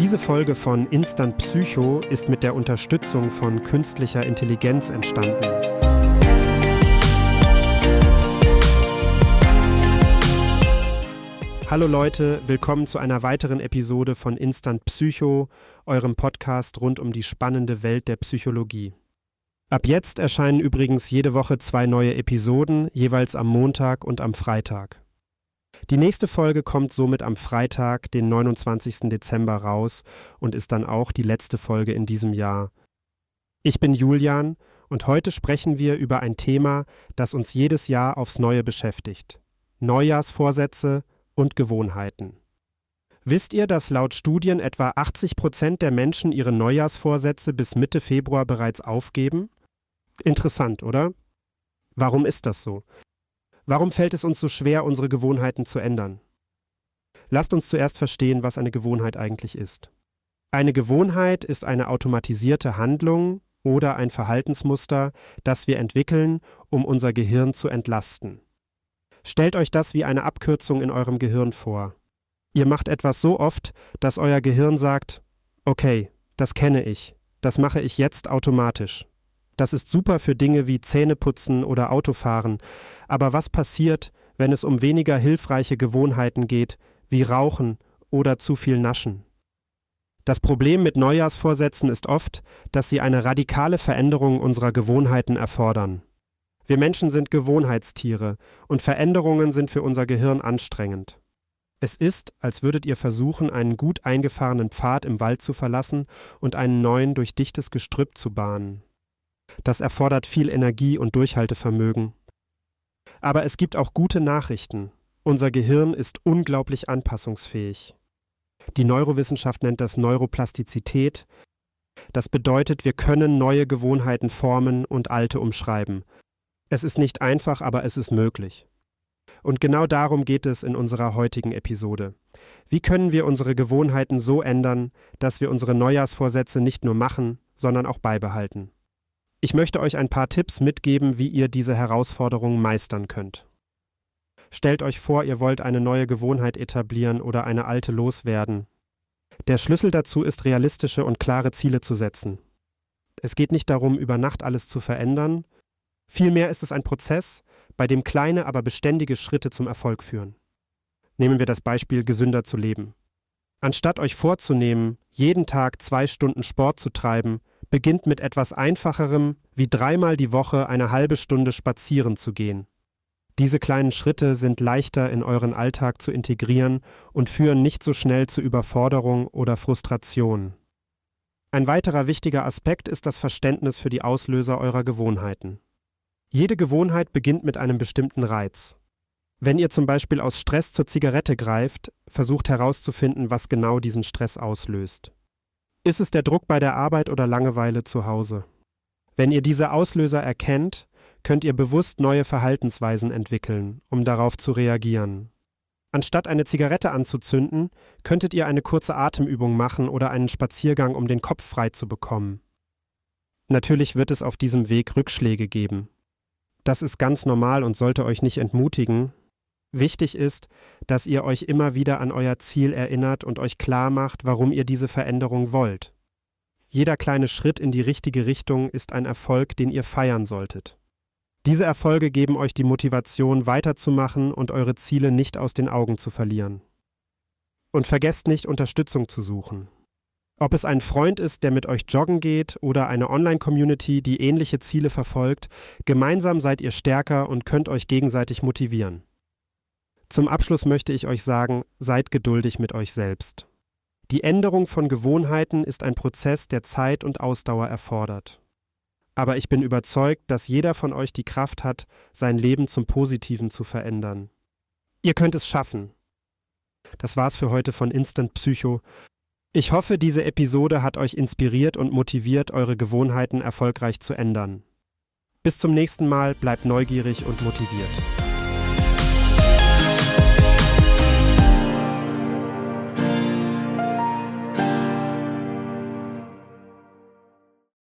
Diese Folge von Instant Psycho ist mit der Unterstützung von künstlicher Intelligenz entstanden. Hallo Leute, willkommen zu einer weiteren Episode von Instant Psycho, eurem Podcast rund um die spannende Welt der Psychologie. Ab jetzt erscheinen übrigens jede Woche zwei neue Episoden, jeweils am Montag und am Freitag. Die nächste Folge kommt somit am Freitag, den 29. Dezember raus und ist dann auch die letzte Folge in diesem Jahr. Ich bin Julian und heute sprechen wir über ein Thema, das uns jedes Jahr aufs Neue beschäftigt. Neujahrsvorsätze und Gewohnheiten. Wisst ihr, dass laut Studien etwa 80 Prozent der Menschen ihre Neujahrsvorsätze bis Mitte Februar bereits aufgeben? Interessant, oder? Warum ist das so? Warum fällt es uns so schwer, unsere Gewohnheiten zu ändern? Lasst uns zuerst verstehen, was eine Gewohnheit eigentlich ist. Eine Gewohnheit ist eine automatisierte Handlung oder ein Verhaltensmuster, das wir entwickeln, um unser Gehirn zu entlasten. Stellt euch das wie eine Abkürzung in eurem Gehirn vor. Ihr macht etwas so oft, dass euer Gehirn sagt, okay, das kenne ich, das mache ich jetzt automatisch. Das ist super für Dinge wie Zähneputzen oder Autofahren. Aber was passiert, wenn es um weniger hilfreiche Gewohnheiten geht, wie Rauchen oder zu viel Naschen? Das Problem mit Neujahrsvorsätzen ist oft, dass sie eine radikale Veränderung unserer Gewohnheiten erfordern. Wir Menschen sind Gewohnheitstiere und Veränderungen sind für unser Gehirn anstrengend. Es ist, als würdet ihr versuchen, einen gut eingefahrenen Pfad im Wald zu verlassen und einen neuen durch dichtes Gestrüpp zu bahnen. Das erfordert viel Energie und Durchhaltevermögen. Aber es gibt auch gute Nachrichten. Unser Gehirn ist unglaublich anpassungsfähig. Die Neurowissenschaft nennt das Neuroplastizität. Das bedeutet, wir können neue Gewohnheiten formen und alte umschreiben. Es ist nicht einfach, aber es ist möglich. Und genau darum geht es in unserer heutigen Episode. Wie können wir unsere Gewohnheiten so ändern, dass wir unsere Neujahrsvorsätze nicht nur machen, sondern auch beibehalten? Ich möchte euch ein paar Tipps mitgeben, wie ihr diese Herausforderung meistern könnt. Stellt euch vor, ihr wollt eine neue Gewohnheit etablieren oder eine alte loswerden. Der Schlüssel dazu ist, realistische und klare Ziele zu setzen. Es geht nicht darum, über Nacht alles zu verändern, vielmehr ist es ein Prozess, bei dem kleine, aber beständige Schritte zum Erfolg führen. Nehmen wir das Beispiel, gesünder zu leben. Anstatt euch vorzunehmen, jeden Tag zwei Stunden Sport zu treiben, beginnt mit etwas Einfacherem, wie dreimal die Woche eine halbe Stunde spazieren zu gehen. Diese kleinen Schritte sind leichter in euren Alltag zu integrieren und führen nicht so schnell zu Überforderung oder Frustration. Ein weiterer wichtiger Aspekt ist das Verständnis für die Auslöser eurer Gewohnheiten. Jede Gewohnheit beginnt mit einem bestimmten Reiz. Wenn ihr zum Beispiel aus Stress zur Zigarette greift, versucht herauszufinden, was genau diesen Stress auslöst. Ist es der Druck bei der Arbeit oder Langeweile zu Hause? Wenn ihr diese Auslöser erkennt, könnt ihr bewusst neue Verhaltensweisen entwickeln, um darauf zu reagieren. Anstatt eine Zigarette anzuzünden, könntet ihr eine kurze Atemübung machen oder einen Spaziergang, um den Kopf frei zu bekommen. Natürlich wird es auf diesem Weg Rückschläge geben. Das ist ganz normal und sollte euch nicht entmutigen, Wichtig ist, dass ihr euch immer wieder an euer Ziel erinnert und euch klar macht, warum ihr diese Veränderung wollt. Jeder kleine Schritt in die richtige Richtung ist ein Erfolg, den ihr feiern solltet. Diese Erfolge geben euch die Motivation, weiterzumachen und eure Ziele nicht aus den Augen zu verlieren. Und vergesst nicht, Unterstützung zu suchen. Ob es ein Freund ist, der mit euch joggen geht, oder eine Online-Community, die ähnliche Ziele verfolgt, gemeinsam seid ihr stärker und könnt euch gegenseitig motivieren. Zum Abschluss möchte ich euch sagen, seid geduldig mit euch selbst. Die Änderung von Gewohnheiten ist ein Prozess, der Zeit und Ausdauer erfordert. Aber ich bin überzeugt, dass jeder von euch die Kraft hat, sein Leben zum Positiven zu verändern. Ihr könnt es schaffen. Das war's für heute von Instant Psycho. Ich hoffe, diese Episode hat euch inspiriert und motiviert, eure Gewohnheiten erfolgreich zu ändern. Bis zum nächsten Mal, bleibt neugierig und motiviert.